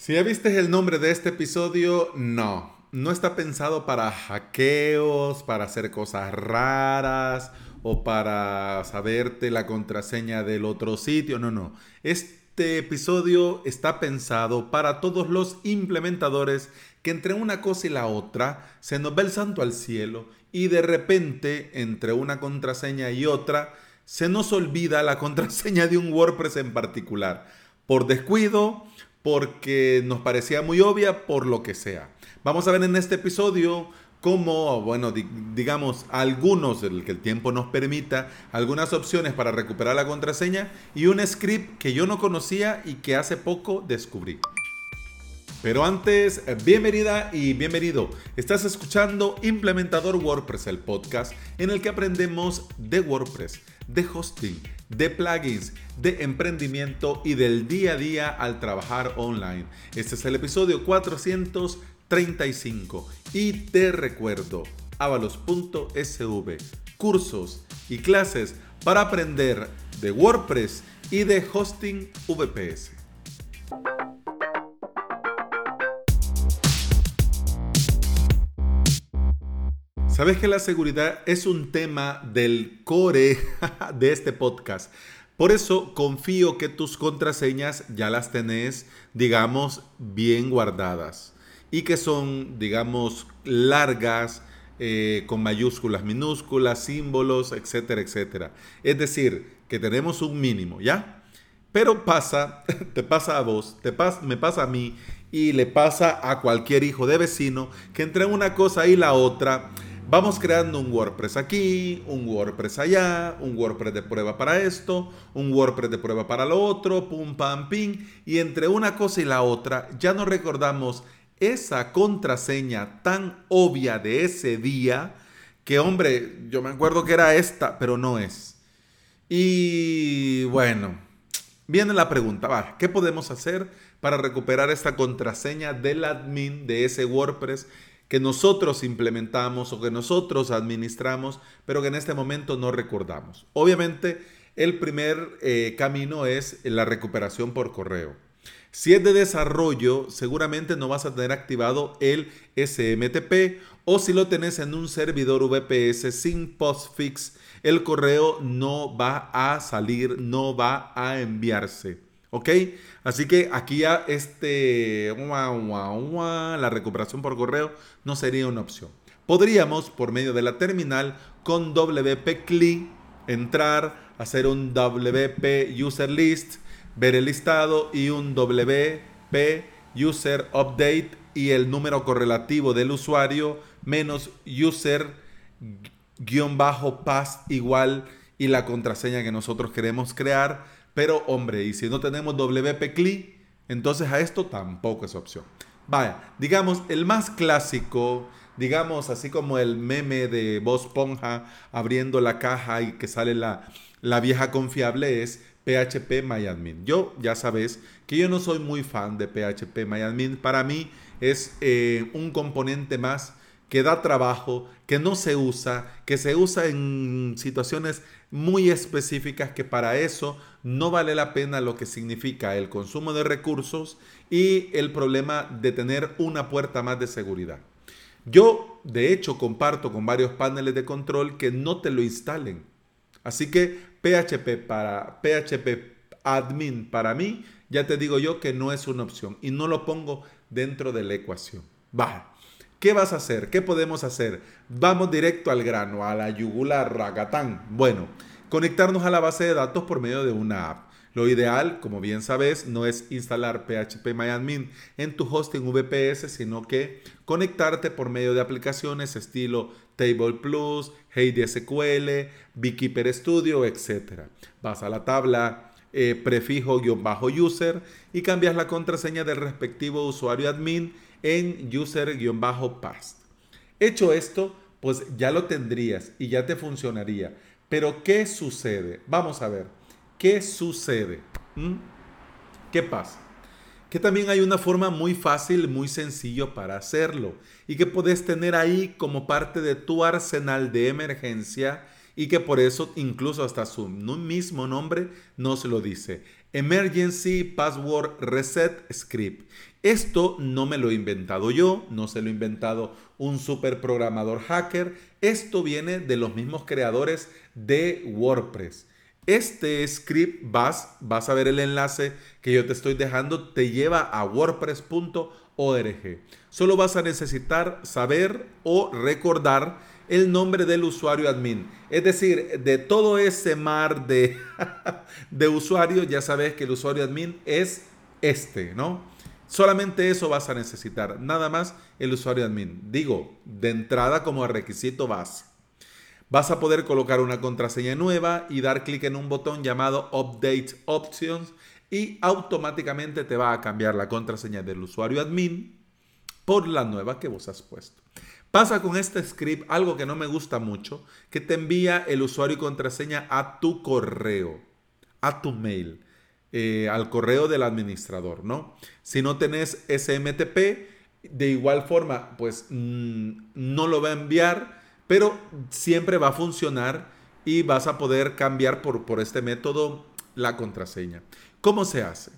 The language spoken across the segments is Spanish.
Si ya viste el nombre de este episodio, no. No está pensado para hackeos, para hacer cosas raras o para saberte la contraseña del otro sitio. No, no. Este episodio está pensado para todos los implementadores que entre una cosa y la otra se nos ve el santo al cielo y de repente entre una contraseña y otra se nos olvida la contraseña de un WordPress en particular. Por descuido, porque nos parecía muy obvia, por lo que sea. Vamos a ver en este episodio cómo, bueno, digamos, algunos, el que el tiempo nos permita, algunas opciones para recuperar la contraseña y un script que yo no conocía y que hace poco descubrí. Pero antes, bienvenida y bienvenido. Estás escuchando Implementador WordPress, el podcast en el que aprendemos de WordPress, de hosting, de plugins, de emprendimiento y del día a día al trabajar online. Este es el episodio 435 y te recuerdo, avalos.sv, cursos y clases para aprender de WordPress y de hosting VPS. Sabes que la seguridad es un tema del core de este podcast. Por eso confío que tus contraseñas ya las tenés, digamos, bien guardadas y que son, digamos, largas, eh, con mayúsculas, minúsculas, símbolos, etcétera, etcétera. Es decir, que tenemos un mínimo, ¿ya? Pero pasa, te pasa a vos, te me pasa a mí y le pasa a cualquier hijo de vecino que entre una cosa y la otra Vamos creando un WordPress aquí, un WordPress allá, un WordPress de prueba para esto, un WordPress de prueba para lo otro, pum, pam, ping. Y entre una cosa y la otra ya no recordamos esa contraseña tan obvia de ese día que, hombre, yo me acuerdo que era esta, pero no es. Y bueno, viene la pregunta, ¿vale? ¿qué podemos hacer para recuperar esta contraseña del admin de ese WordPress que nosotros implementamos o que nosotros administramos, pero que en este momento no recordamos. Obviamente, el primer eh, camino es la recuperación por correo. Si es de desarrollo, seguramente no vas a tener activado el SMTP o si lo tenés en un servidor VPS sin postfix, el correo no va a salir, no va a enviarse. ¿Ok? Así que aquí ya este, la recuperación por correo no sería una opción. Podríamos, por medio de la terminal, con WP CLI, entrar, hacer un WP User List, ver el listado y un WP User Update y el número correlativo del usuario menos user guion bajo pass igual y la contraseña que nosotros queremos crear pero hombre, y si no tenemos WP CLI, entonces a esto tampoco es opción. Vaya, digamos, el más clásico, digamos, así como el meme de Voz Ponja abriendo la caja y que sale la, la vieja confiable es PHP MyAdmin. Yo ya sabes que yo no soy muy fan de PHP MyAdmin. Para mí es eh, un componente más que da trabajo, que no se usa, que se usa en situaciones muy específicas que para eso no vale la pena lo que significa el consumo de recursos y el problema de tener una puerta más de seguridad. Yo, de hecho, comparto con varios paneles de control que no te lo instalen. Así que PHP para PHP admin para mí, ya te digo yo que no es una opción y no lo pongo dentro de la ecuación. Va. ¿Qué vas a hacer? ¿Qué podemos hacer? Vamos directo al grano, a la yugular, ragatán. Bueno, conectarnos a la base de datos por medio de una app. Lo ideal, como bien sabes, no es instalar PHP MyAdmin en tu hosting VPS, sino que conectarte por medio de aplicaciones estilo Table Plus, SQL, Beekeeper Studio, etc. Vas a la tabla eh, prefijo-user y cambias la contraseña del respectivo usuario admin en user-past. Hecho esto, pues ya lo tendrías y ya te funcionaría. Pero ¿qué sucede? Vamos a ver, ¿qué sucede? ¿Mm? ¿Qué pasa? Que también hay una forma muy fácil, muy sencillo para hacerlo y que puedes tener ahí como parte de tu arsenal de emergencia y que por eso incluso hasta su mismo nombre nos lo dice. Emergency Password Reset Script. Esto no me lo he inventado yo, no se lo ha inventado un super programador hacker. Esto viene de los mismos creadores de WordPress. Este script vas, vas a ver el enlace que yo te estoy dejando, te lleva a wordpress.org. Solo vas a necesitar saber o recordar el nombre del usuario admin. Es decir, de todo ese mar de, de usuarios, ya sabes que el usuario admin es este, ¿no? Solamente eso vas a necesitar, nada más el usuario admin. Digo, de entrada como requisito base. Vas a poder colocar una contraseña nueva y dar clic en un botón llamado Update Options y automáticamente te va a cambiar la contraseña del usuario admin por la nueva que vos has puesto. Pasa con este script algo que no me gusta mucho, que te envía el usuario y contraseña a tu correo, a tu mail. Eh, al correo del administrador, ¿no? Si no tenés SMTP, de igual forma, pues mm, no lo va a enviar, pero siempre va a funcionar y vas a poder cambiar por, por este método la contraseña. ¿Cómo se hace?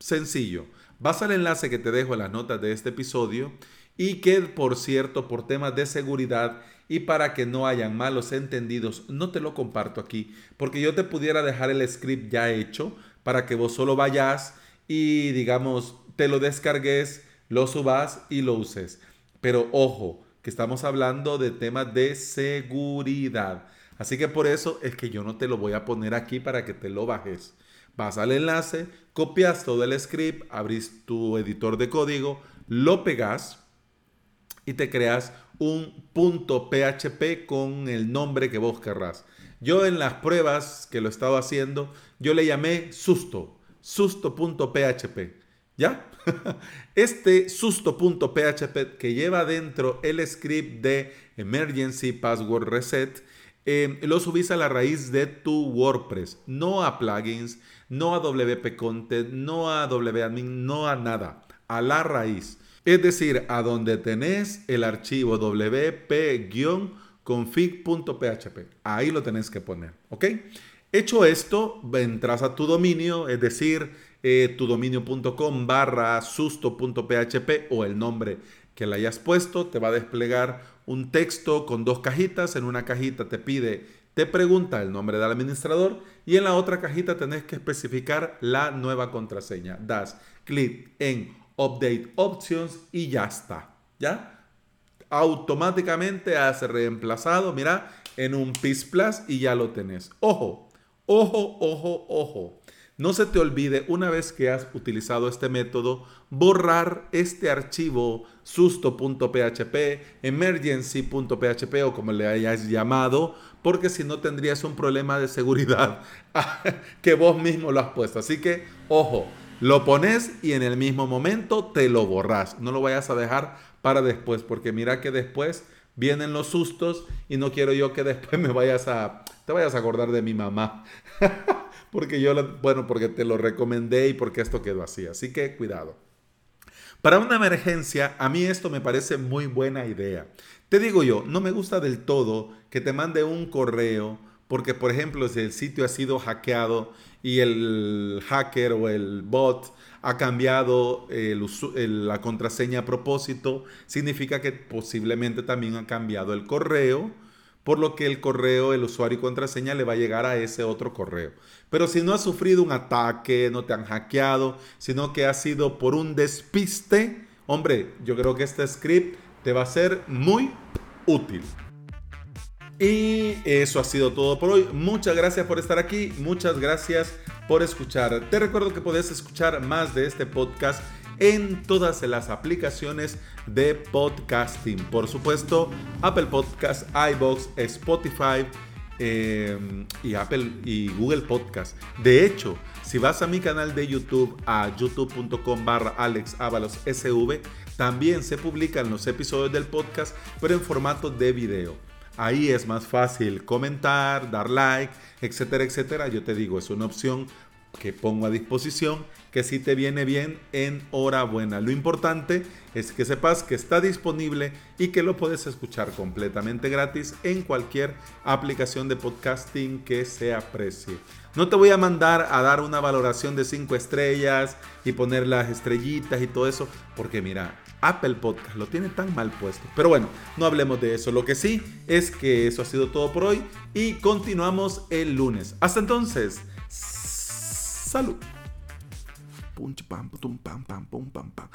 Sencillo. Vas al enlace que te dejo en las notas de este episodio y que, por cierto, por temas de seguridad y para que no hayan malos entendidos, no te lo comparto aquí, porque yo te pudiera dejar el script ya hecho, para que vos solo vayas y digamos, te lo descargues, lo subas y lo uses. Pero ojo, que estamos hablando de temas de seguridad. Así que por eso es que yo no te lo voy a poner aquí para que te lo bajes. Vas al enlace, copias todo el script, abrís tu editor de código, lo pegas y te creas un punto PHP con el nombre que vos querrás. Yo en las pruebas que lo estaba haciendo, yo le llamé susto, susto.php. ¿Ya? Este susto.php que lleva dentro el script de Emergency Password Reset, eh, lo subís a la raíz de tu WordPress, no a plugins, no a WP Content, no a WAdmin, no a nada, a la raíz. Es decir, a donde tenés el archivo wp- config.php. Ahí lo tenés que poner, ¿ok? Hecho esto, entras a tu dominio, es decir, eh, tudominio.com barra susto.php o el nombre que le hayas puesto, te va a desplegar un texto con dos cajitas. En una cajita te pide, te pregunta el nombre del administrador y en la otra cajita tenés que especificar la nueva contraseña. Das clic en Update Options y ya está. ¿Ya? Automáticamente has reemplazado, mira, en un PIS Plus y ya lo tenés. Ojo, ojo, ojo, ojo. No se te olvide, una vez que has utilizado este método, borrar este archivo susto.php, emergency.php o como le hayas llamado, porque si no tendrías un problema de seguridad que vos mismo lo has puesto. Así que, ojo, lo pones y en el mismo momento te lo borras. No lo vayas a dejar para después, porque mira que después vienen los sustos y no quiero yo que después me vayas a, te vayas a acordar de mi mamá. porque yo, bueno, porque te lo recomendé y porque esto quedó así. Así que cuidado. Para una emergencia, a mí esto me parece muy buena idea. Te digo yo, no me gusta del todo que te mande un correo, porque por ejemplo, si el sitio ha sido hackeado y el hacker o el bot ha cambiado la contraseña a propósito, significa que posiblemente también ha cambiado el correo, por lo que el correo, el usuario y contraseña le va a llegar a ese otro correo. Pero si no has sufrido un ataque, no te han hackeado, sino que ha sido por un despiste, hombre, yo creo que este script te va a ser muy útil. Y eso ha sido todo por hoy. Muchas gracias por estar aquí. Muchas gracias por escuchar. Te recuerdo que puedes escuchar más de este podcast en todas las aplicaciones de podcasting. Por supuesto, Apple Podcast, iBox, Spotify eh, y Apple y Google Podcast. De hecho, si vas a mi canal de YouTube a youtube.com barra SV, también se publican los episodios del podcast, pero en formato de video. Ahí es más fácil comentar, dar like, etcétera, etcétera. Yo te digo, es una opción que pongo a disposición que si te viene bien, enhorabuena. Lo importante es que sepas que está disponible y que lo puedes escuchar completamente gratis en cualquier aplicación de podcasting que se aprecie. No te voy a mandar a dar una valoración de 5 estrellas y poner las estrellitas y todo eso, porque mira, Apple Podcast lo tiene tan mal puesto. Pero bueno, no hablemos de eso. Lo que sí es que eso ha sido todo por hoy y continuamos el lunes. Hasta entonces, salud. pam, pam, pam, pam, pam, pam, pam.